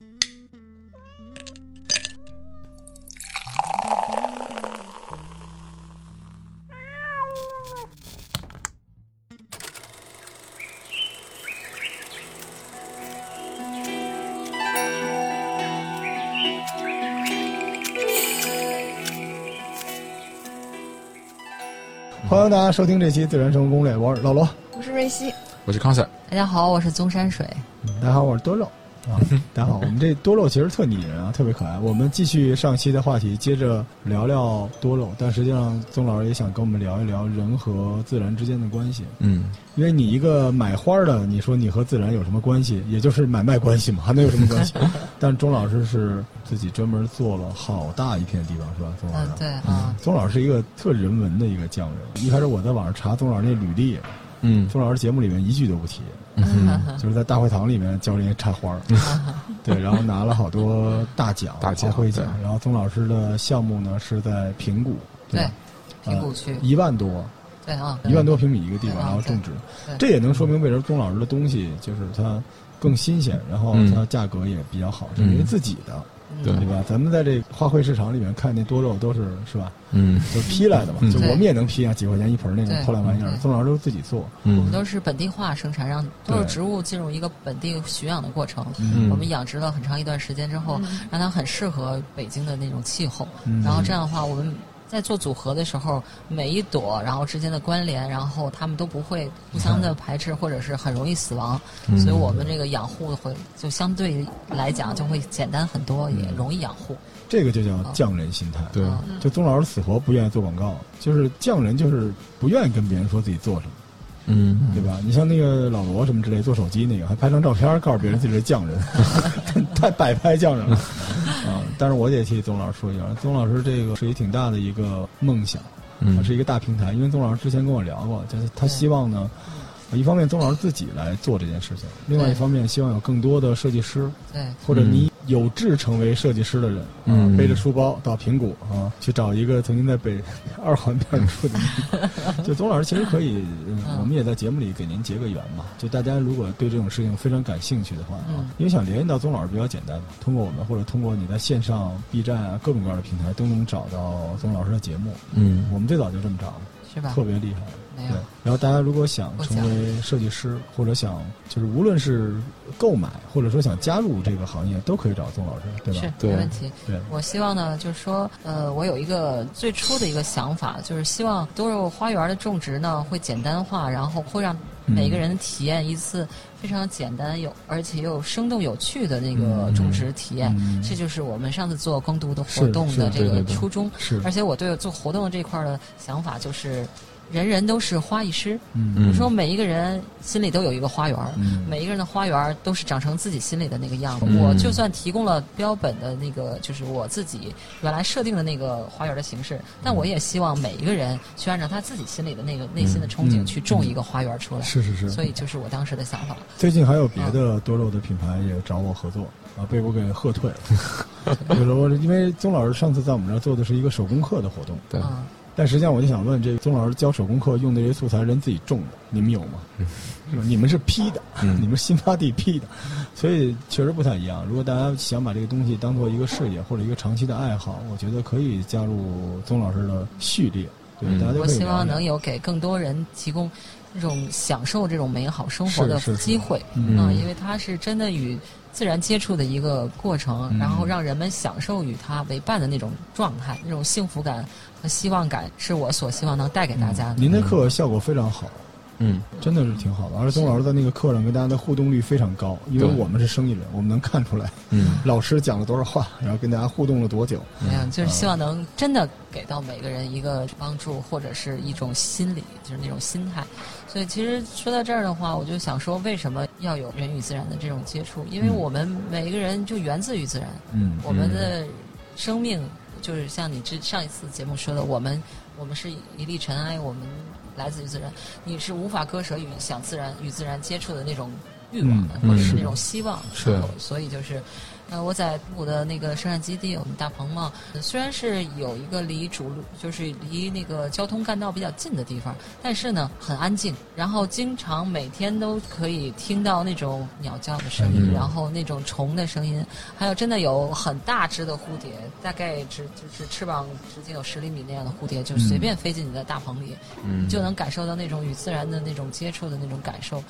欢迎大家收听这期《自然生活攻略》，我是老罗。我是瑞希，我是康 Sir，大家好，我是宗山水。大家好，我是多肉。啊，大家好，我们这多肉其实特拟人啊，特别可爱。我们继续上期的话题，接着聊聊多肉，但实际上宗老师也想跟我们聊一聊人和自然之间的关系。嗯，因为你一个买花的，你说你和自然有什么关系？也就是买卖关系嘛，还能有什么关系？但钟老师是自己专门做了好大一片地方，是吧？宗老师嗯，，对啊，宗老师是一个特人文的一个匠人。一开始我在网上查宗老师那履历，嗯宗老师节目里面一句都不提，嗯，就是在大会堂里面教人家插花儿，对，然后拿了好多大奖、大奖花卉奖。然后宗老师的项目呢是在平谷，对吧，平谷区，一万多，对啊，一万多平米一个地方，然后种植，这也能说明为什么宗老师的东西就是它更新鲜，然后嗯。它价格也比较好，是因为嗯自己的，嗯对。对吧？咱们在这花卉市场里面看那多肉都是是吧，嗯。就批来的嘛，嗯。就我们也能批啊，几块钱一盆那种对破烂玩意儿对，宗老师都自己做，我们嗯都是本地化生产，让多肉植物进入一个本地驯养的过程。嗯。我们养殖了很长一段时间之后，让它很适合北京的那种气候。嗯。然后这样的话，我们在做组合的时候，每一朵然后之间的关联，然后它们都不会互相的排斥，或者是很容易死亡。嗯所以我们这个养护会就相对来讲就会简单很多，也容易养护。这个就叫匠人心态。对，啊就宗老师死活不愿意做广告，就是匠人就是不愿意跟别人说自己做什么，嗯对吧？你像那个老罗什么之类做手机那个，还拍张照片告诉别人自己是匠人，太摆拍匠人了啊！但是我也替宗老师说一下，宗老师这个是一挺大的一个梦想，它嗯是一个大平台。因为宗老师之前跟我聊过，就是他希望呢，一方面宗老师自己来做这件事情，另外一方面希望有更多的设计师对，或者你有志成为设计师的人，啊嗯背着书包到平谷啊，去找一个曾经在北 二环边住的你。就宗老师其实可以，我们也在节目里给您结个缘嘛。就大家如果对这种事情非常感兴趣的话啊嗯，因为想联系到宗老师比较简单嘛，通过我们或者通过你在线上 B 站啊各种各样的平台都能找到宗老师的节目。嗯我们最早就这么找的，是吧特？别厉害。对没有，，然后大家如果想成为设计师，或者想就是无论是购买或者说想加入这个行业，都可以找宗老师，对吧？是没问题。对，我希望呢，就是说，呃，我有一个最初的一个想法，就是希望多肉花园的种植呢会简单化，然后会让每个人体验一次非常简单有而且又生动有趣的那个嗯种植体验。嗯这就是我们上次做耕读的活动的这个初衷。是，而且我对做活动这块儿的想法就是，人人都是花艺师。嗯嗯我说每一个人心里都有一个花园每一个人的花园儿都是长成自己心里的那个样子。嗯我就算提供了标本的那个，就是我自己原来设定的那个花园的形式，但我也希望每一个人去按照他自己心里的那个内心的憧嗯憬去种一个花园出来。是是是。所以就是我当时的想法。最近还有别的多肉的品牌也找我合作啊，被我给喝退了。就是我因为宗老师上次在我们这儿做的是一个手工课的活动，对，嗯，但实际上我就想问，这个宗老师教手工课用的这些素材人自己种的，你们有吗？是吧？你们是批的，嗯你们新发地批的，所以确实不太一样。如果大家想把这个东西当做一个事业或者一个长期的爱好，我觉得可以加入宗老师的序列。对，嗯大家都我希望能有给更多人提供这种享受这种美好生活的机会。嗯啊，因为它是真的与自然接触的一个过程，嗯。然后让人们享受与它为伴的那种状态，那种幸福感和希望感，是我所希望能带给大家的。您的课效果非常好，嗯真的是挺好的。而且宗老师在那个课上跟大家的互动率非常高，因为我们是生意人，我们能看出来嗯 老师讲了多少话，然后跟大家互动了多久。没有，就是希望能真的给到每个人一个帮助，或者是一种心理，就是那种心态。所以其实说到这儿的话，我就想说，为什么要有人与自然的这种接触？因为嗯我们每一个人就源自于自然，嗯我们的生命就是像你之上一次节目说的，我们我们是一粒尘埃，我们来自于自然，你是无法割舍与想自然与自然接触的那种欲望的，嗯或者是那种希望。是所以就是。呃，我在我的那个生产基地，我们大棚嘛，呃虽然是有一个离主路，就是离那个交通干道比较近的地方，但是呢很安静，然后经常每天都可以听到那种鸟叫的声音，嗯。然后那种虫的声音，还有真的有很大只的蝴蝶，大概只就是翅膀直径有十厘米那样的蝴蝶，就随便飞进你的大棚里，嗯，就能感受到那种与自然的那种接触的那种感受，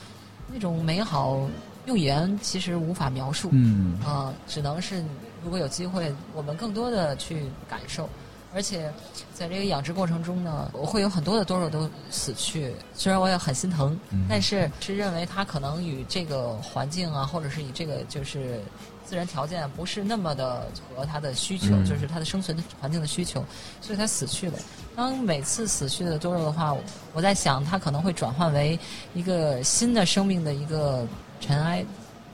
那种美好，用语言其实无法描述。嗯呃，只能是如果有机会，我们更多的去感受。而且在这个养殖过程中呢，我会有很多的多肉都死去，虽然我也很心疼，嗯但是是认为它可能与这个环境啊，或者是以这个就是自然条件不是那么的和它的需求，嗯就是它的生存的环境的需求，所以它死去了。当每次死去的多肉的话，我在想它可能会转换为一个新的生命的一个尘埃，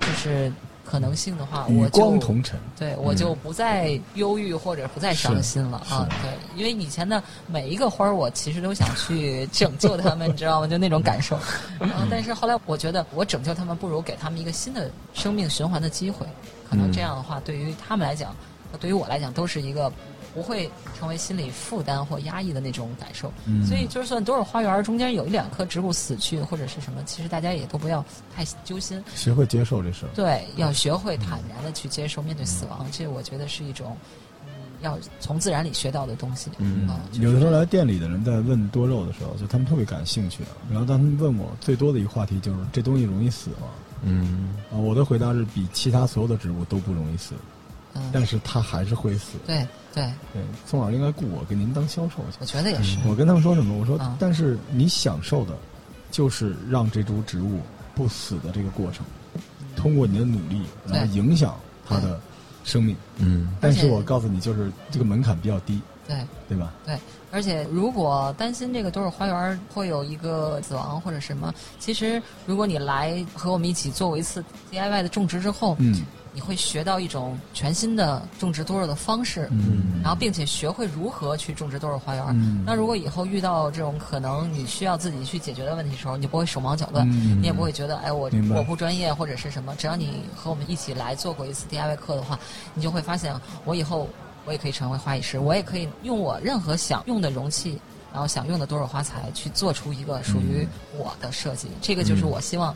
就是可能性的话，我就光同尘。对，我就不再忧郁或者不再伤心了是啊！对，因为以前的每一个花儿，我其实都想去拯救他们，你知道吗？就那种感受。然后，但是后来我觉得，我拯救他们不如给他们一个新的生命循环的机会。可能这样的话，对于他们来讲，和对于我来讲，都是一个不会成为心理负担或压抑的那种感受。嗯所以，就算多少花园中间有一两棵植物死去或者是什么，其实大家也都不要太揪心。学会接受这事儿。对，要学会坦然的去接受面对死亡，这我觉得是一种，嗯，要从自然里学到的东西。嗯啊，就是有的时候来店里的人在问多肉的时候，就他们特别感兴趣，然后当他们问我最多的一个话题就是这东西容易死吗？嗯啊，我的回答是比其他所有的植物都不容易死，嗯，但是他还是会死。对对，对，宋老师应该雇我给您当销售去。我觉得也是。我跟他们说什么？我说啊，但是你享受的，就是让这株植物不死的这个过程，通过你的努力，然后影响它的生命。嗯但是我告诉你，就是这个门槛比较低，对对吧？对，而且如果担心这个多肉花园会有一个死亡或者什么，其实如果你来和我们一起做过一次 DIY 的种植之后，嗯你会学到一种全新的种植多肉的方式，嗯然后并且学会如何去种植多肉花园。嗯那如果以后遇到这种可能你需要自己去解决的问题的时候，你就不会手忙脚乱，嗯你也不会觉得哎我我不专业或者是什么。只要你和我们一起来做过一次 DIY 课的话，你就会发现我以后我也可以成为花艺师，我也可以用我任何想用的容器。然后想用的多肉花材去做出一个属于我的设计，这个就是我希望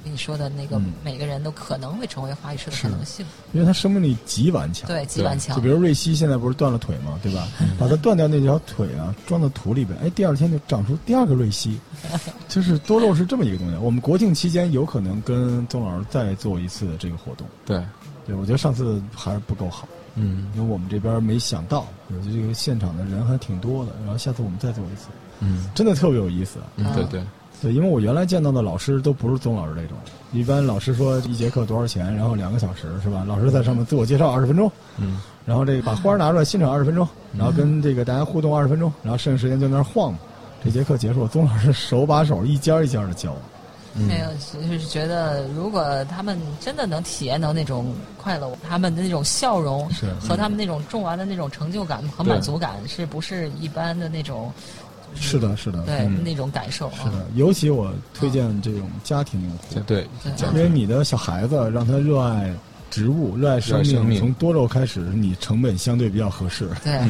我跟你说的那个嗯每个人都可能会成为花艺师的可能性。因为它生命力极顽强。对，极顽强就比。如瑞希现在不是断了腿嘛，对吧？把它断掉那条腿啊，装到土里边，哎，第二天就长出第二个瑞希。就是多肉是这么一个东西。我们国庆期间有可能跟宗老师再做一次这个活动。对，对，我觉得上次还是不够好，嗯因为我们这边没想到，我觉得这个现场的人还挺多的。然后下次我们再做一次，嗯真的特别有意思。嗯，对对，对，因为我原来见到的老师都不是宗老师这种，一般老师说一节课多少钱，然后两个小时是吧？老师在上面自我介绍二十分钟，嗯然后这个把花儿拿出来欣赏二十分钟，然后跟这个大家互动二十分钟，然后剩下时间就在那儿晃嘛。这节课结束，宗老师手把手一家一家的教。没有，就是觉得如果他们真的能体验到那种快乐，他们的那种笑容是和他们那种种完的那种成就感和满足感，是不是一般的那种？就是是的，是的，对、嗯那种感受啊。是的。尤其我推荐这种家庭用户，对因为你的小孩子让他热爱植物、热爱生命，从多肉开始，你成本相对比较合适，对，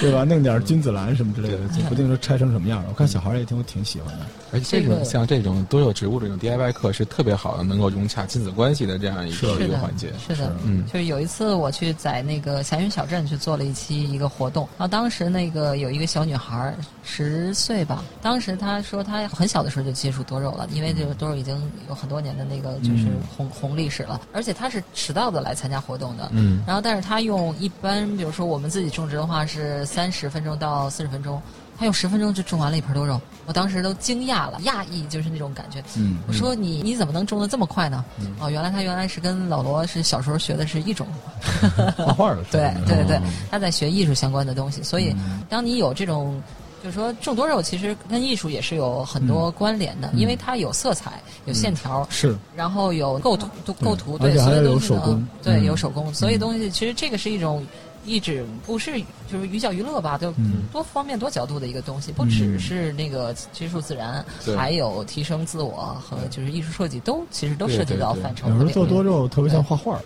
对吧？弄点君子兰什么之类的，不定说拆成什么样了。我看小孩也挺挺喜欢的。而且这这个种像这种多肉植物这种 DIY 课是特别好的，能够融洽亲子关系的这样一个一个环节。是的，嗯。就是有一次我去在那个祥云小镇去做了一期一个活动，然后当时那个有一个小女孩儿十岁吧，当时她说她很小的时候就接触多肉了，因为这个多肉已经有很多年的那个就是嗯。红、红历史了，而且他是迟到的来参加活动的，嗯然后但是他用一般比如说我们自己种植的话是三十分钟到四十分钟。他用十分钟就种完了一盆多肉，我当时都惊讶了，讶异就是那种感觉。嗯我说你你怎么能种的这么快呢？哦，原来他原来是跟老罗是小时候学的是一种，画画的，对对对哦，他在学艺术相关的东西，所以当你有这种。就是说，种多肉其实跟艺术也是有很多关联的，因为它有色彩、有线条，是。然后有构图、构图，对，所有东西呢手工。对，嗯。有手工，所以东西其实这个是一种一直不是就是寓教于乐吧，就嗯。多方面多角度的一个东西，不只是那个接触自然，还有提升自我和就是艺术设计都其实都涉及到范畴有时候。做多肉特别像画画儿，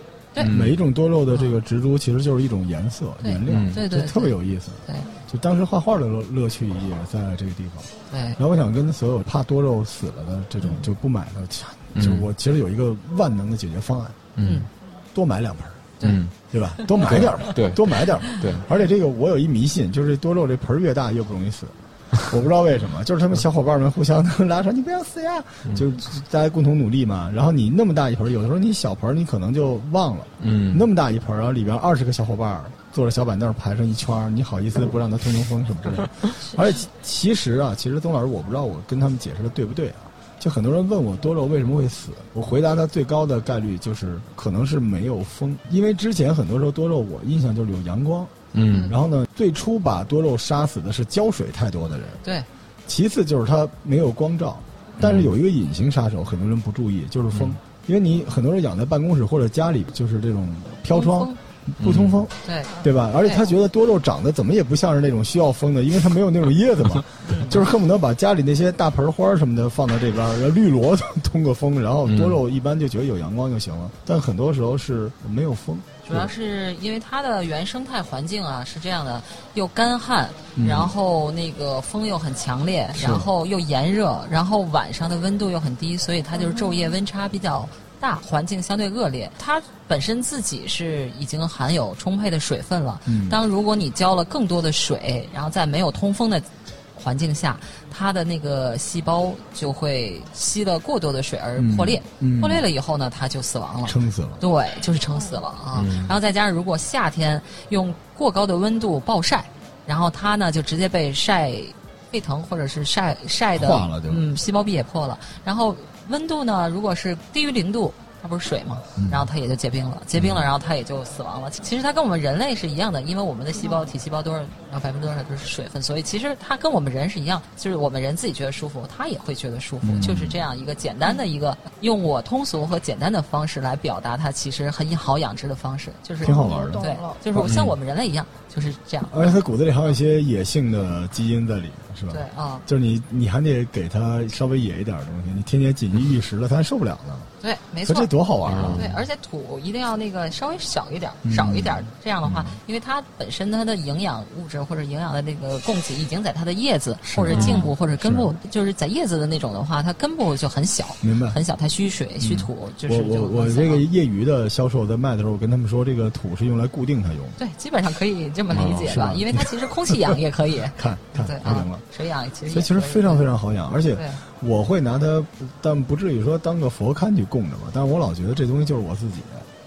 每一种多肉的这个植株其实就是一种颜色、颜料，嗯对对就特别有意思。对就当时画画的乐乐趣也在这个地方。对然后我想跟所有怕多肉死了的这种就不买的，嗯就我其实有一个万能的解决方案，嗯多买两盆儿，嗯，对吧？多买点儿嘛，对多买点儿嘛。对，而且这个我有一迷信，就是多肉这盆儿越大越不容易死。我不知道为什么，就是他们小伙伴们互相都拉扯，你不要死呀，嗯就是大家共同努力嘛。然后你那么大一盆儿，有的时候你小盆儿你可能就忘了，嗯，那么大一盆儿，然后里边二十个小伙伴儿坐着小板凳儿排成一圈儿，你好意思不让他通通风什么之类的？而且其其实啊，其实宗老师，我不知道我跟他们解释的对不对啊。就很多人问我多肉为什么会死，我回答他最高的概率就是可能是没有风，因为之前很多时候多肉我印象就是有阳光，嗯。然后呢，最初把多肉杀死的是浇水太多的人，对。其次就是它没有光照，但是有一个隐形杀手，很多人不注意，就是风。因为你很多人养在办公室或者家里，就是这种飘窗风不通风，对。对吧？而且他觉得多肉长得怎么也不像是那种需要风的，因为它没有那种叶子嘛，就是恨不得把家里那些大盆花什么的放到这边，然后绿萝 通个风，然后多肉一般就觉得有阳光就行了。但很多时候是没有风，主要是因为它的原生态环境啊是这样的，又干旱，嗯。然后那个风又很强烈，然后又炎热，然后晚上的温度又很低，所以它就是昼夜温差比较大，环境相对恶劣。它本身自己是已经含有充沛的水分了，嗯当如果你浇了更多的水，然后在没有通风的环境下，它的那个细胞就会吸了过多的水而破裂，嗯嗯破裂了以后呢，它就死亡了。撑死了。对，就是撑死了啊。嗯然后再加上如果夏天用过高的温度暴晒，然后它呢就直接被晒沸腾，或者是晒晒的化了就嗯，细胞壁也破了。然后温度呢，如果是低于零度。它不是水嘛，嗯然后它也就结冰了，结冰了，然后它也就死亡了。其实它跟我们人类是一样的，因为我们的细胞体细胞多少，然后百分之多少都是水分，所以其实它跟我们人是一样，就是我们人自己觉得舒服，它也会觉得舒服，嗯就是这样一个简单的一个用我通俗和简单的方式来表达它其实很好养殖的方式，就是挺好玩的对，就是像我们人类一样，就是这样。而且它骨子里还有一些野性的基因在里面，是吧？对啊，就是你，你还得给它稍微野一点的东西，你天天锦衣玉食了，它还受不了呢。对，没错可这。多好玩啊！对，而且土一定要那个稍微小一点嗯，少一点，这样的话，因为它本身它的营养物质或者营养的那个供给已经在它的叶子或者茎部或者根部，就是在叶子的那种的话，它根部就很小，明白。很小，它需水需土，就是我我这个业余的销售在卖的时候，我跟他们说，这个土是用来固定它用。对，基本上可以这么理解哦吧吧，因为它其实空气养也可以，看看对啊太灵了，，水养其实所以其实非常非常好养，而且我会拿它，但不至于说当个佛龛去供着吧。但是我老觉得这东西就是我自己，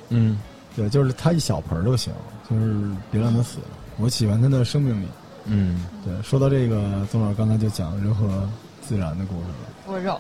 嗯对，就是它一小盆儿就行，就是别让它死了。我喜欢它的生命力。嗯对，说到这个，宗老师刚才就讲人和自然的故事了。多肉，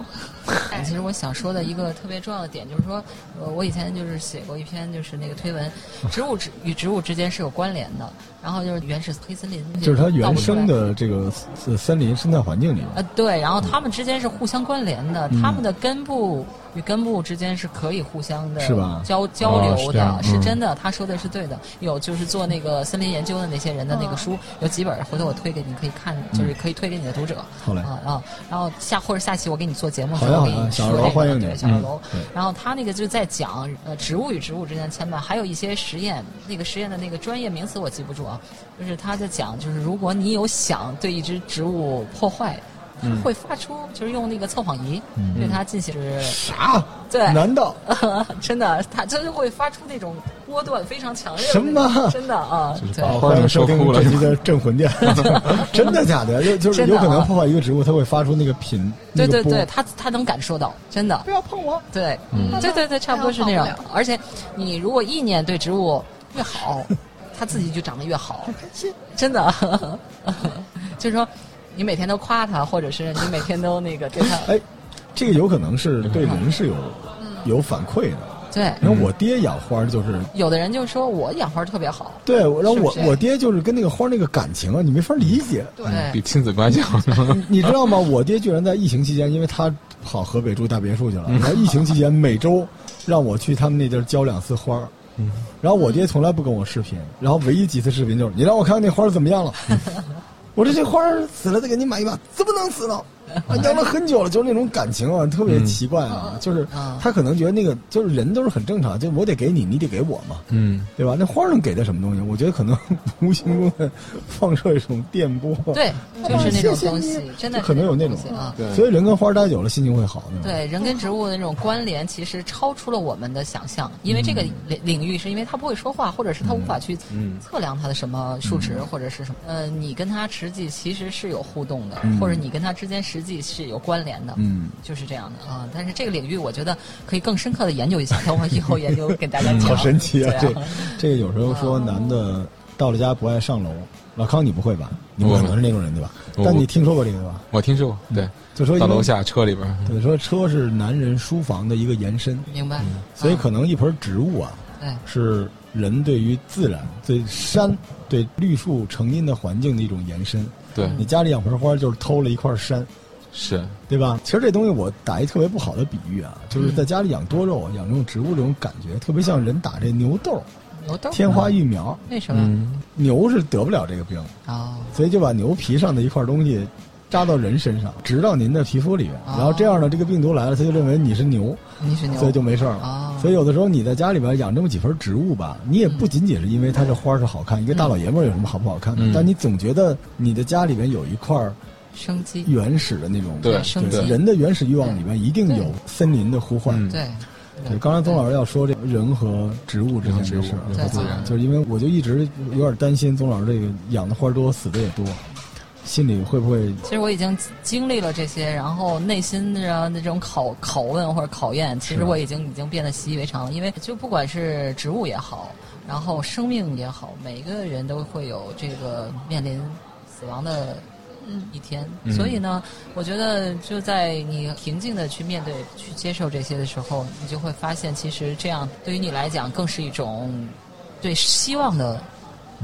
哎其实我想说的一个特别重要的点就是说，呃，我以前就是写过一篇就是那个推文，植物之与植物之间是有关联的。然后就是原始黑森林，就是它原生的这个森森林生态环境里面，呃，对，然后它们之间是互相关联的，嗯它们的根部与根部之间是可以互相的交交流的，是真的。他说的是对的。有就是做那个森林研究的那些人的那个书，有几本，回头我推给你，可以看，就是可以推给你的读者。嗯好嘞啊啊，然后下或者下期我给你做节目的时候，我给你好呀小二楼说这个欢迎你对小二嗯楼。然后他那个就在讲呃植物与植物之间的牵绊，还有一些实验，那个实验的那个专业名词我记不住啊，就是他在讲，就是如果你有想对一只植物破坏。它会发出，就是用那个测谎仪嗯。对它进行是，啥？对，难道？真的，它就是会发出那种波段非常强烈的什么？真的啊，欢迎收听这期的镇魂殿，真的假的？就就是有可能破坏一个植物，它会发出那个频，对对对，它它能感受到，真的，不要碰我。对，嗯。对对对，差不多是那种。而且你如果意念对植物越好，它自己就长得越好，真的。就是说，你每天都夸他，或者是你每天都那个对他，哎，这个有可能是对人是有有反馈的。对。然后我爹养花就是，有的人就说我养花特别好，对，然后我是是我爹就是跟那个花那个感情啊，你没法理解。对比亲子关系好。你 你知道吗？我爹居然在疫情期间，因为他跑河北住大别墅去了，然后疫情期间每周让我去他们那地儿浇两次花儿。然后我爹从来不跟我视频，然后唯一几次视频就是你让我看看那花儿怎么样了。我说这花儿死了再给你买一把，怎么能死呢？啊，养了很久了，就是那种感情啊，特别奇怪啊。就是啊他可能觉得那个就是人都是很正常，就我得给你，你得给我嘛，嗯，对吧？那花儿能给的什么东西？我觉得可能 无形中的放射一种电波。对，就是那种东西真的可能有那种啊。对所以人跟花待久了，心情会好。吧，对人跟植物的那种关联，其实超出了我们的想象。因为这个领领域是因为它不会说话，或者是它无法去嗯测量它的什么数值或者是什么。呃，你跟它实际其实是有互动的，嗯或者你跟它之间实际是有关联的。嗯，就是这样的啊，但是这个领域我觉得可以更深刻的研究一下，等我以后研究给大家讲。好神奇啊！对这这个有时候说男的到了家不爱上楼，老康你不会吧？你不可能是那种人对吧？但你听说过这个对吧？我听说过，对，就说到楼下车里边儿，对说车是男人书房的一个延伸，明白。所以啊可能一盆植物啊，对是人对于自然、对山、对绿树成荫的环境的一种延伸。对，你家里养盆花就是偷了一块山，是，对吧？其实这东西我打一特别不好的比喻啊，就是在家里养多肉、养这种植物这种感觉，特别像人打这牛痘、牛痘天花疫苗。为什么？嗯，牛是得不了这个病，哦，所以就把牛皮上的一块东西扎到人身上，植到您的皮肤里面，哦然后这样呢，这个病毒来了，他就认为你是牛，你是牛，所以就没事了。哦所以有的时候你在家里边养这么几盆植物吧，你也不仅仅是因为它这花是好看，一个大老爷们儿有什么好不好看的？嗯但你总觉得你的家里边有一块儿生机。原始的那种，对生机。人的原始欲望里面一定有森林的呼唤。嗯。对，对，刚才宗老师要说这个人和植物之间的事儿，人和自然。就是因为我就一直有点担心宗老师这个养的花儿多，死的也多，心里会不会其实我已经经历了这些，然后内心的那种拷拷问或者考验，其实我已经已经变得习以为常了。因为就不管是植物也好，然后生命也好，每一个人都会有这个面临死亡的一天。嗯。所以呢，我觉得就在你平静的去面对、去接受这些的时候，你就会发现，其实这样对于你来讲，更是一种对希望的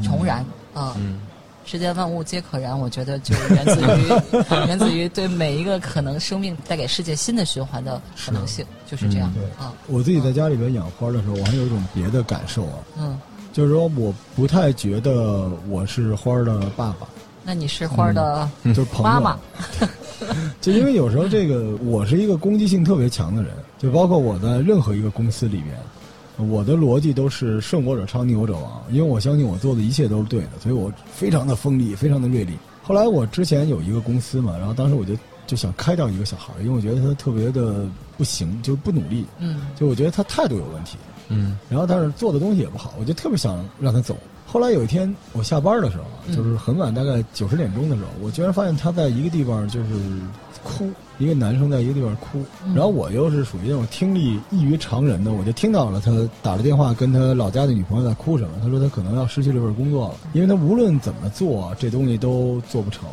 重燃。啊。嗯，世间万物皆可燃，我觉得就源自于 源自于对每一个可能生命带给世界新的循环的可能性，就是这样。对啊。我自己在家里边养花的时候，我还有一种别的感受啊，嗯，就是说我不太觉得我是花儿的爸爸，那你是花儿的就是朋友。妈妈，就因为有时候这个我是一个攻击性特别强的人，就包括我在任何一个公司里面，我的逻辑都是胜我者昌，逆我者亡，因为我相信我做的一切都是对的，所以我非常的锋利，非常的锐利。后来我之前有一个公司嘛，然后当时我就就想开掉一个小孩儿，因为我觉得他特别的不行，就是不努力，嗯就我觉得他态度有问题，嗯，然后但是做的东西也不好，我就特别想让他走。后来有一天我下班的时候就是很晚，大概九十点钟的时候，我居然发现他在一个地方就是哭，一个男生在一个地方哭，嗯然后我又是属于那种听力异于常人的，我就听到了他打了电话跟他老家的女朋友在哭什么，他说他可能要失去这份工作了，因为他无论怎么做这东西都做不成，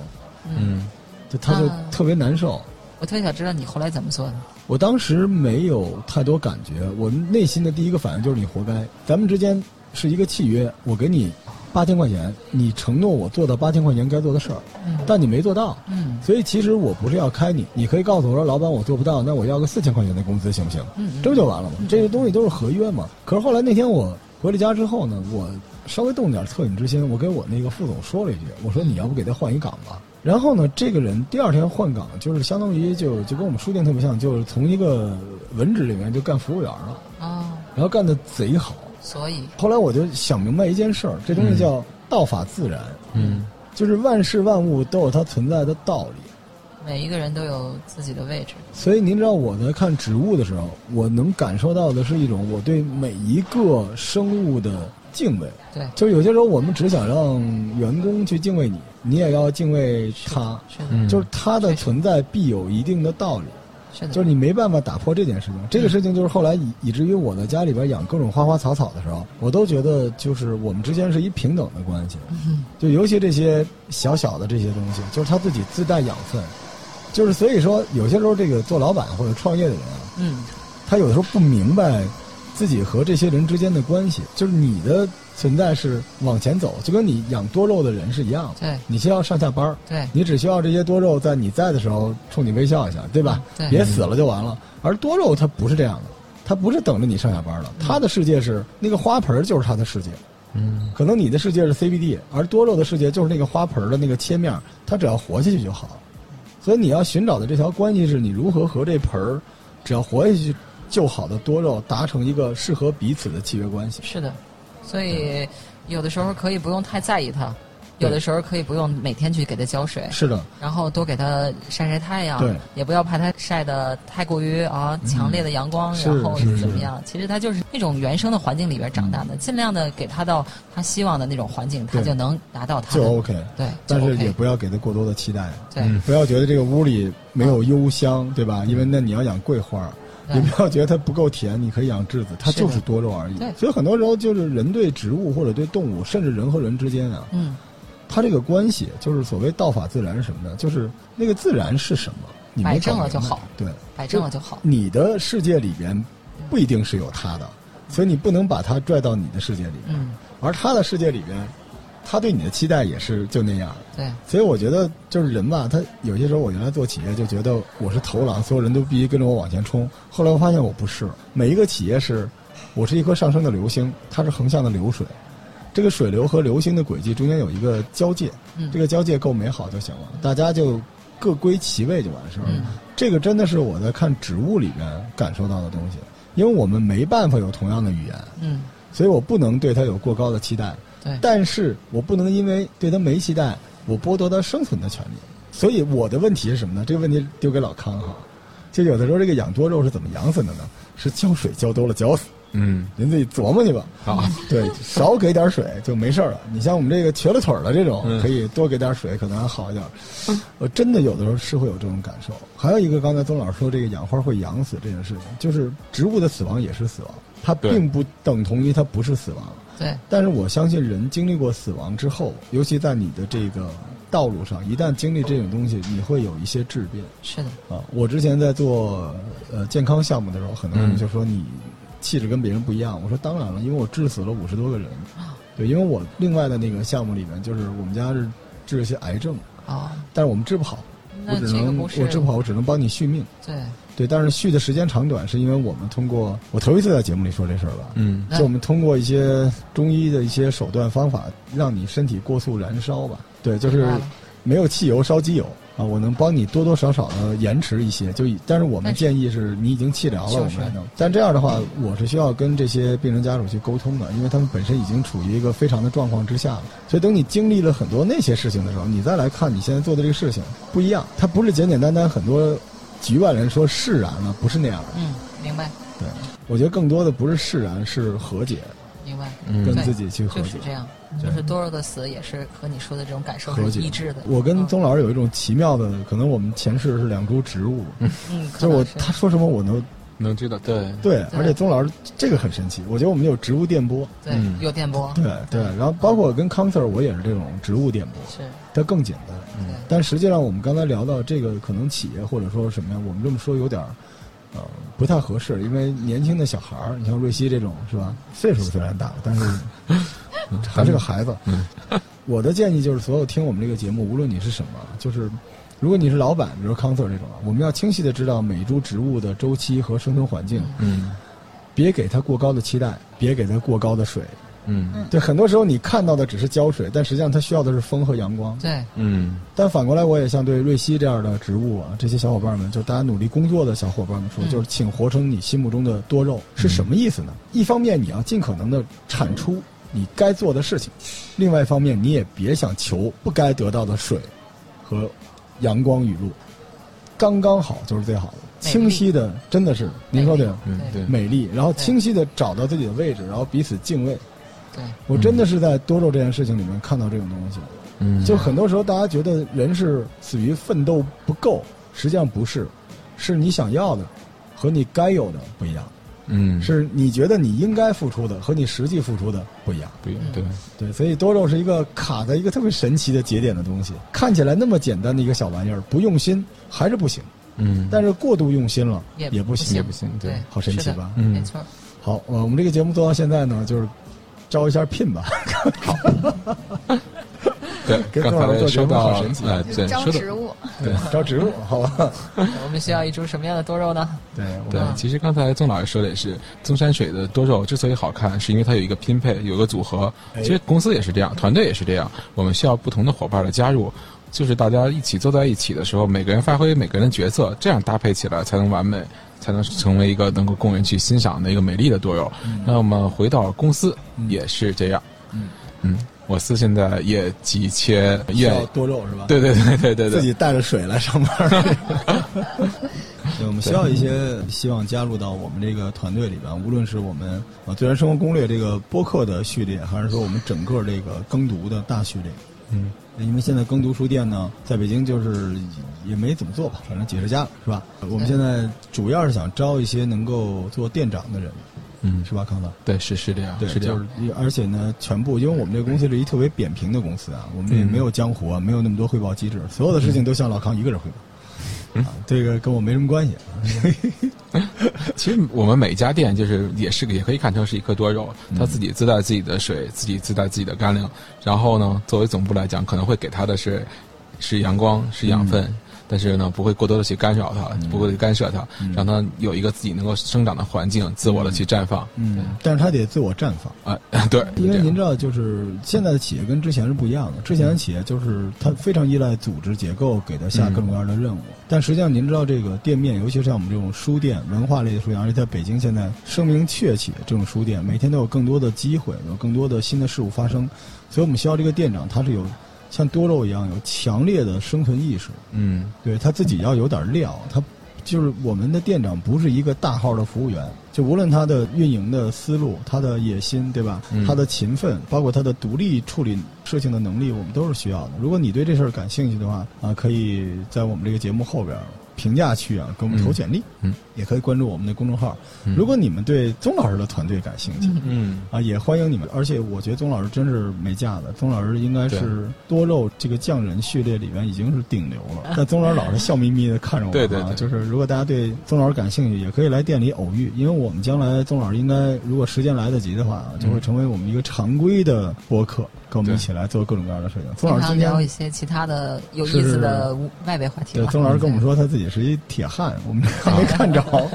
嗯，就他就啊特别难受。我特别想知道你后来怎么做的。我当时没有太多感觉，我内心的第一个反应就是你活该。咱们之间是一个契约，我给你八千块钱，你承诺我做到八千块钱该做的事儿，嗯但你没做到。嗯所以其实我不是要开你，你可以告诉我说，老板我做不到，那我要个四千块钱的工资行不行？这不就完了吗？这些东西都是合约嘛。可是后来那天我回了家之后呢，我稍微动点恻隐之心，我给我那个副总说了一句，我说你要不给他换一岗吧。然后呢，这个人第二天换岗，就是相当于就就跟我们书店特别像，就是从一个文职里面就干服务员了，哦，然后干的贼好。所以后来我就想明白一件事儿，这东西叫道法自然，嗯，就是万事万物都有它存在的道理。每一个人都有自己的位置。所以您知道我在看植物的时候，我能感受到的是一种我对每一个生物的敬畏。对，就是有些时候我们只想让员工去敬畏你，你也要敬畏他。是的，嗯就是他的存在必有一定的道理，是的，就是你没办法打破这件事情。这个事情就是后来以以至于我在家里边养各种花花草草的时候，我都觉得就是我们之间是一平等的关系。嗯就尤其这些小小的这些东西，就是他自己自带养分。就是所以说，有些时候这个做老板或者创业的人啊，嗯他有的时候不明白自己和这些人之间的关系，就是你的存在是往前走，就跟你养多肉的人是一样的。对你需要上下班儿，对你只需要这些多肉在你在的时候冲你微笑一下，对吧？嗯对别死了就完了。而多肉它不是这样的，它不是等着你上下班的，它的世界是那个花盆儿就是它的世界。嗯可能你的世界是 CBD，而多肉的世界就是那个花盆儿的那个切面，它只要活下去就好。所以你要寻找的这条关系是你如何和这盆儿只要活下去就好的多肉达成一个适合彼此的契约关系。是的，所以有的时候可以不用太在意它，有的时候可以不用每天去给它浇水，是的，然后多给它晒晒太阳，对。也不要怕它晒的太过于啊强烈的阳光，是然后是怎么样？其实它就是那种原生的环境里边长大的，尽量的给它到它希望的那种环境，它就能达到它就 OK。对，但是也不要给它过多的期待，对。嗯。不要觉得这个屋里没有幽香，对吧？因为那你要养桂花儿，对也不要觉得它不够甜，你可以养栀子，它就是多肉而已。所以很多时候就是人对植物或者对动物，甚至人和人之间啊，嗯它这个关系就是所谓道法自然什么的？就是那个自然是什么，你没摆正了就好对，摆正了就好。你的世界里边不一定是有它的，所以你不能把它拽到你的世界里边。嗯，而它的世界里边，他对你的期待也是就那样。对，所以我觉得就是人吧，他有些时候我原来做企业就觉得我是头狼，所有人都必须跟着我往前冲。后来我发现我不是，每一个企业是，我是一颗上升的流星，它是横向的流水。这个水流和流星的轨迹中间有一个交界，嗯这个交界够美好就行了，大家就各归其位就完事儿了。嗯这个真的是我在看植物里面感受到的东西，因为我们没办法有同样的语言，嗯，所以我不能对它有过高的期待。但是我不能因为对他没期待，我剥夺他生存的权利。所以我的问题是什么呢？这个问题丢给老康哈。就有的时候这个养多肉是怎么养死的呢？是浇水浇多了浇死，嗯，您自己琢磨去吧。啊，对，少给点水就没事了。你像我们这个瘸了腿儿的这种，嗯可以多给点水，可能还好一点。我真的有的时候是会有这种感受。还有一个，刚才宗老师说这个养花会养死这件事情，就是植物的死亡也是死亡，它并不等同于它不是死亡。对，但是我相信人经历过死亡之后，尤其在你的这个道路上，一旦经历这种东西，你会有一些质变是的，啊。我之前在做呃健康项目的时候，很多人嗯就说你气质跟别人不一样。我说当然了，因为我治死了五十多个人。啊对，因为我另外的那个项目里面，就是我们家是治一些癌症，啊，但是我们治不好，我只能我治不好，我只能帮你续命。对，对，但是续的时间长短是因为我们通过我头一次在节目里说这事儿吧，嗯就我们通过一些中医的一些手段方法，让你身体过速燃烧吧。对，就是没有汽油烧机油啊，我能帮你多多少少的延迟一些。就以但是我们建议是你已经气疗了，我们才能。但这样的话，我是需要跟这些病人家属去沟通的，因为他们本身已经处于一个非常的状况之下了。所以等你经历了很多那些事情的时候，你再来看你现在做的这个事情不一样，它不是简简单单很多局外人说释然了，不是那样的。嗯，明白，对，我觉得更多的不是释然，是和解。明白，嗯跟自己去和解。就是这样，就是多肉的死也是和你说的这种感受和解是一致的。我跟嗯宗老师有一种奇妙的，可能我们前世是两株植物，嗯，就我可能是他说什么我能能知道，对，对，而且宗老师这个很神奇，我觉得我们有植物电波，对嗯有电波，对对，然后包括跟康 Sir 我也是这种植物电波，是，它更简单。嗯但实际上我们刚才聊到这个，可能企业或者说什么呀，我们这么说有点儿呃不太合适，因为年轻的小孩儿，你像瑞希这种是吧，岁数虽然大了，但是 还是个孩子。嗯 我的建议就是，所有听我们这个节目，无论你是什么，就是如果你是老板，比如康 Sir 这种啊，我们要清晰的知道每一株植物的周期和生存环境，嗯别给它过高的期待，别给它过高的水。嗯对，很多时候你看到的只是浇水，但实际上它需要的是风和阳光。对，嗯但反过来，我也像对瑞希这样的植物啊，这些小伙伴们，就大家努力工作的小伙伴们说，嗯就是请活成你心目中的多肉，是什么意思呢？一方面你要尽可能的产出你该做的事情，另外一方面你也别想求不该得到的水和阳光雨露，刚刚好就是最好的。清晰的，真的是您说对吗？嗯对，美丽，然后清晰的找到自己的位置，然后彼此敬畏。对，我真的是在多肉这件事情里面看到这种东西。嗯。就很多时候，大家觉得人是死于奋斗不够，实际上不是，是你想要的和你该有的不一样，嗯。是你觉得你应该付出的和你实际付出的不一样。不一样，对，对，所以多肉是一个卡在一个特别神奇的节点的东西，看起来那么简单的一个小玩意儿，不用心还是不行，嗯。但是过度用心了也也不行。也。不行，对。对，好神奇吧？嗯。没错，好，呃我们这个节目做到现在呢，就是招一下聘吧。对，刚才说到好神奇，呃，对，招植物，对，招植物，好吧？我们需要一株什么样的多肉呢？对，对，其实刚才宗老师说的也是，宗山水的多肉之所以好看，是因为它有一个拼配，有个组合。哎其实公司也是这样，团队也是这样，我们需要不同的伙伴的加入，就是大家一起坐在一起的时候，每个人发挥每个人的角色，这样搭配起来才能完美，才能成为一个能够供人去欣赏的一个美丽的多肉。那我们回到公司也是这样，嗯嗯，我司现在也急切需要多肉是吧？对对对对对对，自己带着水来上班。对，我们需要一些希望加入到我们这个团队里边，无论是我们啊《自然生活攻略》这个播客的序列，还是说我们整个这个耕读的大序列。嗯，因为现在耕读书店呢，在北京就是也没怎么做吧，反正几十家了，是吧？我们现在主要是想招一些能够做店长的人，嗯，是吧，康总？对，是是这样，对，是这样，就是而且呢，全部因为我们这个公司是一特别扁平的公司啊，我们这嗯没有江湖啊，没有那么多汇报机制，所有的事情都向老康一个人汇报。啊，这个跟我没什么关系。其实我们每一家店就是也是也可以看成是一颗多肉，嗯它自己自带自己的水，自己自带自己的干粮。然后呢，作为总部来讲，可能会给它的是是阳光，是养分。嗯但是呢，不会过多的去干扰它，不会去干涉它，让它有一个自己能够生长的环境，自我的去绽放。嗯，但是它得自我绽放。啊，对，因为您知道，就是现在的企业跟之前是不一样的。之前的企业就是它非常依赖组织结构给它下各种各样的任务，但实际上您知道，这个店面，尤其是像我们这种书店、文化类的书店，而且在北京现在声名鹊起，这种书店每天都有更多的机会，有更多的新的事物发生，所以我们需要这个店长，他是有像多肉一样有强烈的生存意识，嗯对他自己要有点料，他就是我们的店长不是一个大号的服务员，就无论他的运营的思路、他的野心，对吧？嗯他的勤奋，包括他的独立处理事情的能力，我们都是需要的。如果你对这事儿感兴趣的话，啊，可以在我们这个节目后边儿评价区啊给我们投简历，嗯，也可以关注我们的公众号。嗯。如果你们对宗老师的团队感兴趣，嗯。啊，也欢迎你们。而且我觉得宗老师真是没架子，宗老师应该是多肉这个匠人序列里面已经是顶流了。但宗老师老是笑眯眯的看着我们、啊，对对对。就是如果大家对宗老师感兴趣，也可以来店里偶遇，因为我们将来宗老师应该如果时间来得及的话，就会成为我们一个常规的播客，跟我们一起来做各种各样的事情。宗老师今天聊一些其他的有意思的外围话题对，宗老师跟我们说他自己是一铁汉，我们还没看着，我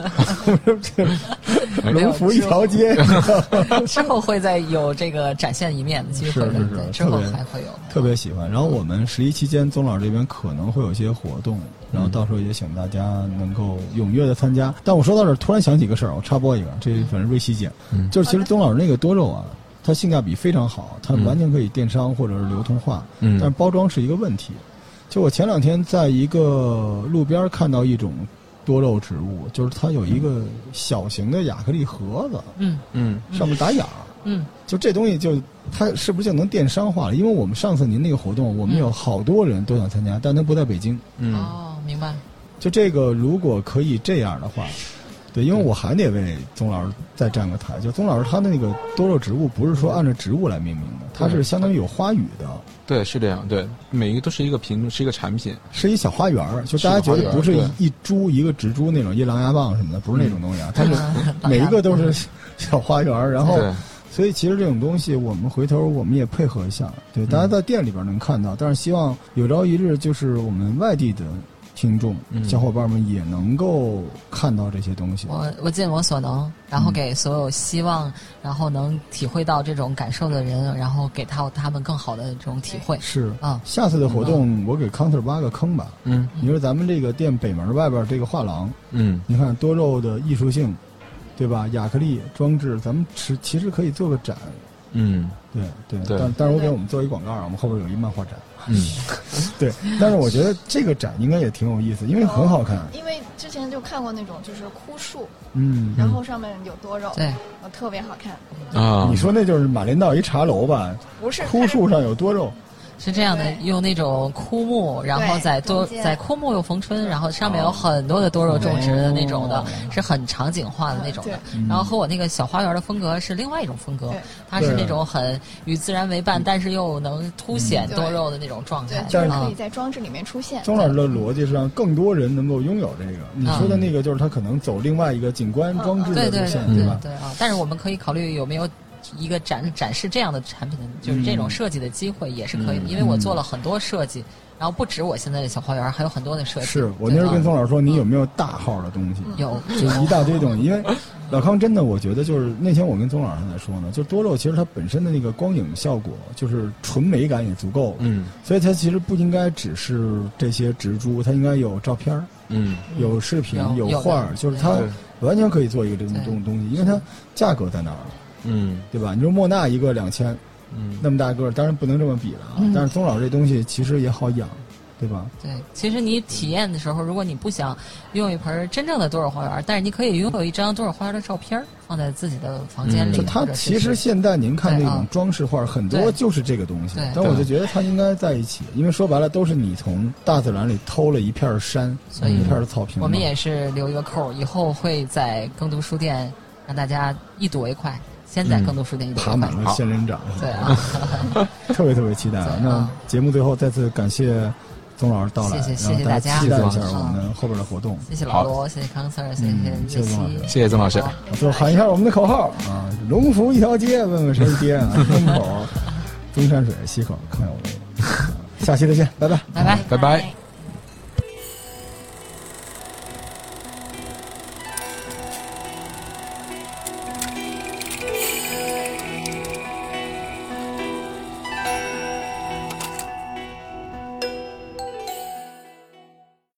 说这龙福一条街。之后会再有这个展现一面的机会的，是是是对，之后还会有。特别喜欢。然后我们十一期间，宗老师这边可能会有一些活动，然后到时候也请大家能够踊跃的参加。但我说到这儿，突然想起个事儿，我插播一个，这反正瑞希姐，嗯就是其实宗老师那个多肉啊，它性价比非常好，它完全可以电商或者是流通化，嗯但是包装是一个问题。就我前两天在一个路边看到一种多肉植物，就是它有一个小型的亚克力盒子，嗯嗯上面打眼儿。嗯，就这东西就它是不是就能电商化了？因为我们上次您那个活动，我们有好多人都想参加，但他不在北京。嗯哦，明白。就这个如果可以这样的话，对，因为我还得为宗老师再站个台。就宗老师他的那个多肉植物不是说按照植物来命名的，它是相当于有花语的，对，是这样，对，每一个都是一个品，是一个产品。是一小花园儿。就大家觉得不是一一株一个植株那种一狼牙棒什么的，不是那种东西啊，它是嗯每一个都是小花园儿，然后。所以其实这种东西，我们回头我们也配合一下，对，大家在店里边能看到，但是希望有朝一日，就是我们外地的听众、嗯小伙伴们也能够看到这些东西。我我尽我所能，然后给所有希望，然后能体会到这种感受的人，然后给到他们更好的这种体会。是啊下次的活动我给 counter 挖个坑吧。嗯你说咱们这个店北门外边这个画廊，嗯你看多肉的艺术性，对吧？亚克力装置，咱们其其实可以做个展。嗯对对，对但但是我给我们做一广告啊，我们后边有一漫画展。嗯，对，但是我觉得这个展应该也挺有意思，因为很好看。因为之前就看过那种就是枯树，嗯，然后上面有多肉，对，呃特别好看。啊，你说那就是马连道一茶楼吧？不是枯树上有多肉，是这样的，用那种枯木，然后在多在枯木又逢春，然后上面有很多的多肉种植的那种的哦，是很场景化的那种的对。然后和我那个小花园的风格是另外一种风格它是那种很与自然为伴，但是又能凸显嗯多肉的那种状态，。对就是啊可以在装置里面出现。庄老师的逻辑是让更多人能够拥有这个。你说的那个就是他可能走另外一个景观装置的对对路线，对对吧？对啊！但是我们可以考虑有没有一个展展示这样的产品的，就是这种设计的机会也是可以的，因为我做了很多设计，然后不止我现在的小花园，还有很多的设计。是我那时候跟对宗老师说，你有没有大号的东西？有就一大堆东西，因为老康真的，我觉得就是那天我跟宗老师在说呢，就多肉其实它本身的那个光影效果，就是纯美感也足够了，嗯。所以它其实不应该只是这些植株，它应该有照片儿嗯，有视频、有有画儿，就是它完全可以做一个这种对。东东西，因为它价格在那儿，嗯对吧？你说莫纳一个两千，嗯，那么大个儿，当然不能这么比了啊。嗯但是宗老这东西其实也好养，对吧？对，其实你体验的时候，如果你不想用一盆真正的多肉花园，但是你可以拥有一张多肉花园的照片放在自己的房间嗯里。就它其实现在您看那种装饰画，很多就是这个东西对。但我就觉得它应该在一起，因为说白了都是你从大自然里偷了一片山，所以一片草坪。我们也是留一个扣，以后会在更读书店让大家一睹为快。先在嗯更多书店一睹为快。爬满了仙人掌，对啊，特别特别期待啊！那节目最后再次感谢宗老师到来，谢谢大谢谢大家期待一下谢谢我们后边的活动。谢谢老罗，谢谢康 Sir，谢嗯谢谢谢宗老师，谢谢曾老师。最后喊一下我们的口号啊！龙福一条街，问问谁是爹啊？东口、中山水，西口康有为。下期再见，拜拜。拜拜。拜拜。